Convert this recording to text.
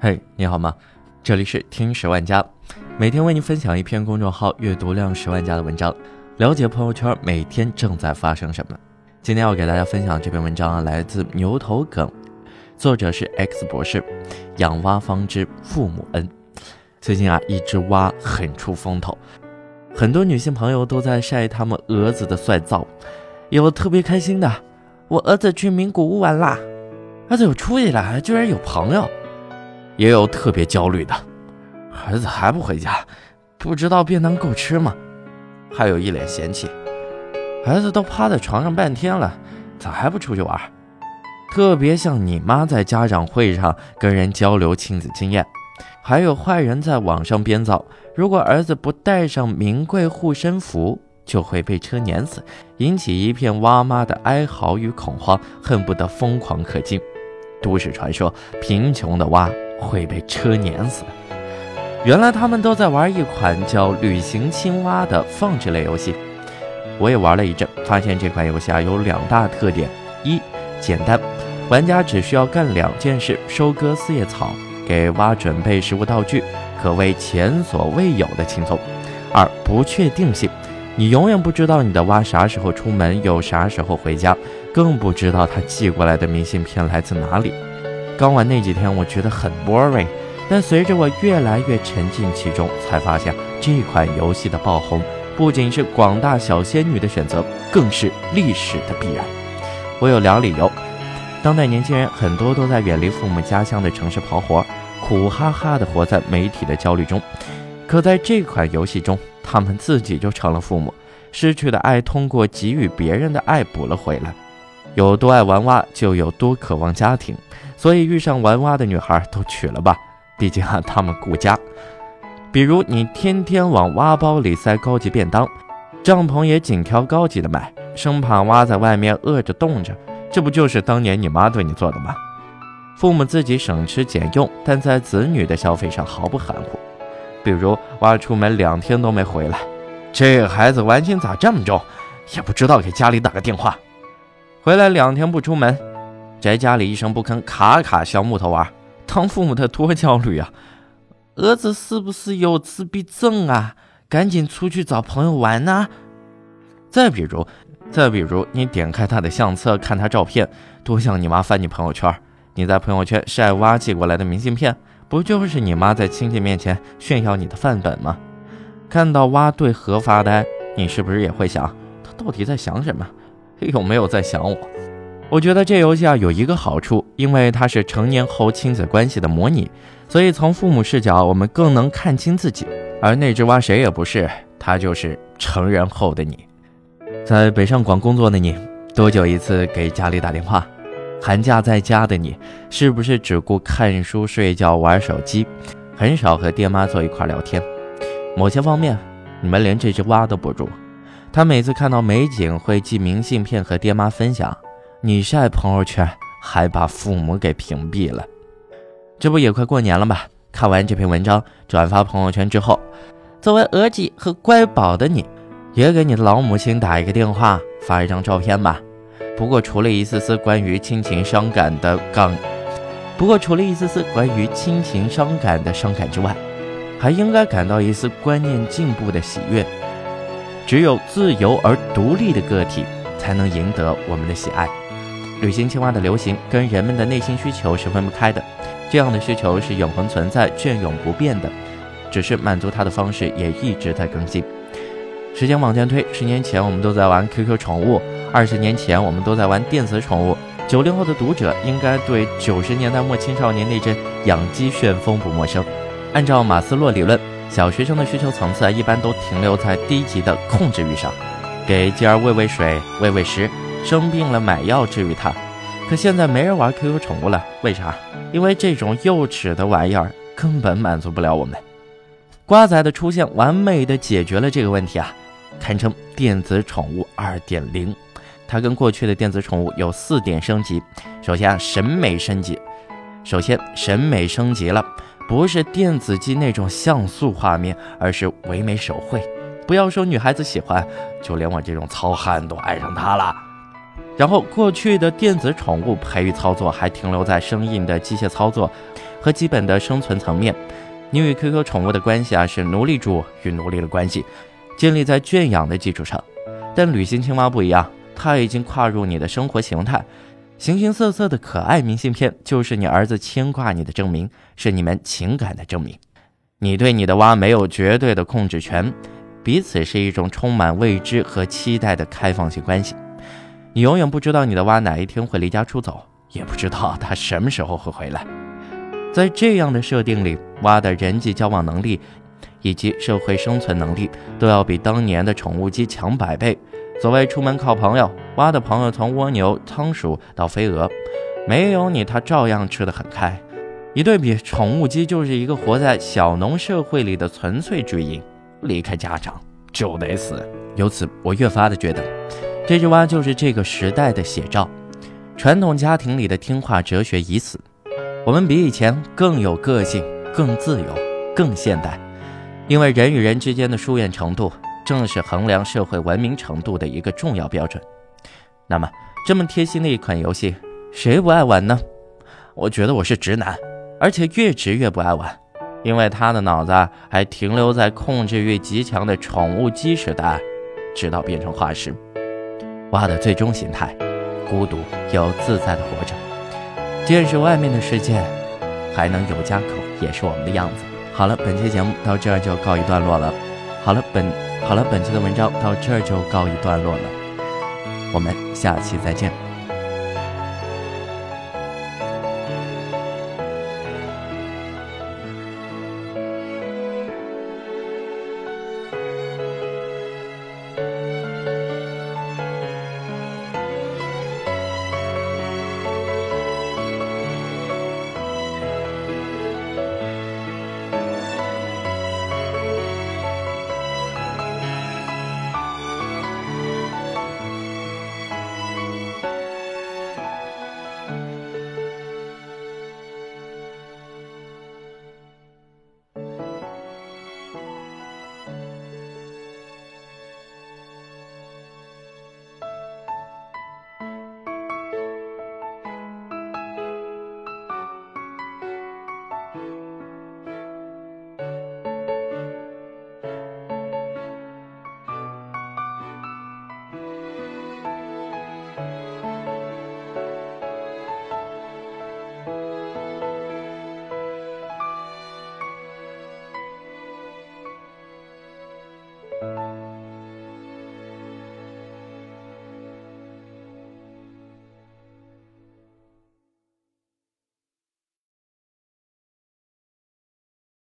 嘿，你好吗？这里是听十万加，每天为您分享一篇公众号阅读量十万加的文章，了解朋友圈每天正在发生什么。今天要给大家分享这篇文章啊，来自牛头梗，作者是 X 博士，养蛙方知父母恩。最近啊，一只蛙很出风头，很多女性朋友都在晒他们儿子的帅照，有特别开心的，我儿子去名古屋玩啦，儿子有出息了，居然有朋友。也有特别焦虑的，儿子还不回家，不知道便当够吃吗？还有一脸嫌弃，儿子都趴在床上半天了，咋还不出去玩？特别像你妈在家长会上跟人交流亲子经验。还有坏人在网上编造，如果儿子不带上名贵护身符，就会被车碾死，引起一片哇妈的哀嚎与恐慌，恨不得疯狂可敬。都市传说，贫穷的蛙。会被车碾死。原来他们都在玩一款叫《旅行青蛙》的放置类游戏。我也玩了一阵，发现这款游戏啊有两大特点：一、简单，玩家只需要干两件事：收割四叶草，给蛙准备食物道具，可谓前所未有的轻松；二、不确定性，你永远不知道你的蛙啥时候出门，又啥时候回家，更不知道他寄过来的明信片来自哪里。刚玩那几天，我觉得很 boring，但随着我越来越沉浸其中，才发现这款游戏的爆红不仅是广大小仙女的选择，更是历史的必然。我有两理由：当代年轻人很多都在远离父母家乡的城市跑活，苦哈哈的活在媒体的焦虑中；可在这款游戏中，他们自己就成了父母，失去的爱通过给予别人的爱补了回来。有多爱玩蛙，就有多渴望家庭。所以遇上玩蛙的女孩都娶了吧，毕竟啊，他们顾家。比如你天天往蛙包里塞高级便当，帐篷也紧挑高级的买，生怕蛙在外面饿着冻着，这不就是当年你妈对你做的吗？父母自己省吃俭用，但在子女的消费上毫不含糊。比如蛙出门两天都没回来，这孩子玩心咋这么重？也不知道给家里打个电话。回来两天不出门。宅家里一声不吭，卡卡削木头玩，当父母的多焦虑啊！儿子是不是有自闭症啊？赶紧出去找朋友玩呐！再比如，再比如，你点开他的相册看他照片，多像你妈翻你朋友圈。你在朋友圈晒娃寄过来的明信片，不就是你妈在亲戚面前炫耀你的范本吗？看到蛙对河发呆，你是不是也会想，他到底在想什么？有没有在想我？我觉得这游戏啊有一个好处，因为它是成年后亲子关系的模拟，所以从父母视角，我们更能看清自己。而那只蛙谁也不是，它就是成人后的你。在北上广工作的你，多久一次给家里打电话？寒假在家的你，是不是只顾看书、睡觉、玩手机，很少和爹妈坐一块聊天？某些方面，你们连这只蛙都不如。他每次看到美景，会寄明信片和爹妈分享。你晒朋友圈还把父母给屏蔽了，这不也快过年了吗？看完这篇文章，转发朋友圈之后，作为儿媳和乖宝的你，也给你的老母亲打一个电话，发一张照片吧。不过除了一丝丝关于亲情伤感的杠，不过除了一丝丝关于亲情伤感的伤感之外，还应该感到一丝观念进步的喜悦。只有自由而独立的个体，才能赢得我们的喜爱。旅行青蛙的流行跟人们的内心需求是分不开的，这样的需求是永恒存在、隽永不变的，只是满足它的方式也一直在更新。时间往前推，十年前我们都在玩 QQ 宠物，二十年前我们都在玩电子宠物。九零后的读者应该对九十年代末青少年那阵养鸡旋风不陌生。按照马斯洛理论，小学生的需求层次一般都停留在低级的控制欲上，给鸡儿喂喂水、喂喂食。生病了买药治愈它，可现在没人玩 QQ 宠物了，为啥？因为这种幼稚的玩意儿根本满足不了我们。瓜仔的出现完美的解决了这个问题啊，堪称电子宠物2.0。它跟过去的电子宠物有四点升级。首先啊，审美升级。首先审美升级了，不是电子机那种像素画面，而是唯美手绘。不要说女孩子喜欢，就连我这种糙汉都爱上它了。然后，过去的电子宠物培育操作还停留在生硬的机械操作和基本的生存层面。你与 QQ 宠物的关系啊，是奴隶主与奴隶的关系，建立在圈养的基础上。但旅行青蛙不一样，它已经跨入你的生活形态。形形色色的可爱明信片，就是你儿子牵挂你的证明，是你们情感的证明。你对你的蛙没有绝对的控制权，彼此是一种充满未知和期待的开放性关系。你永远不知道你的蛙哪一天会离家出走，也不知道它什么时候会回来。在这样的设定里，蛙的人际交往能力以及社会生存能力都要比当年的宠物鸡强百倍。所谓出门靠朋友，蛙的朋友从蜗牛、仓鼠到飞蛾，没有你它照样吃得很开。一对比，宠物鸡就是一个活在小农社会里的纯粹巨婴，离开家长就得死。由此，我越发的觉得。这只蛙就是这个时代的写照，传统家庭里的听话哲学已死，我们比以前更有个性、更自由、更现代。因为人与人之间的疏远程度，正是衡量社会文明程度的一个重要标准。那么，这么贴心的一款游戏，谁不爱玩呢？我觉得我是直男，而且越直越不爱玩，因为他的脑子还停留在控制欲极强的宠物鸡时代，直到变成化石。蛙的最终形态，孤独又自在的活着，见识外面的世界，还能有家口，也是我们的样子。好了，本期节目到这儿就告一段落了。好了，本好了，本期的文章到这儿就告一段落了。我们下期再见。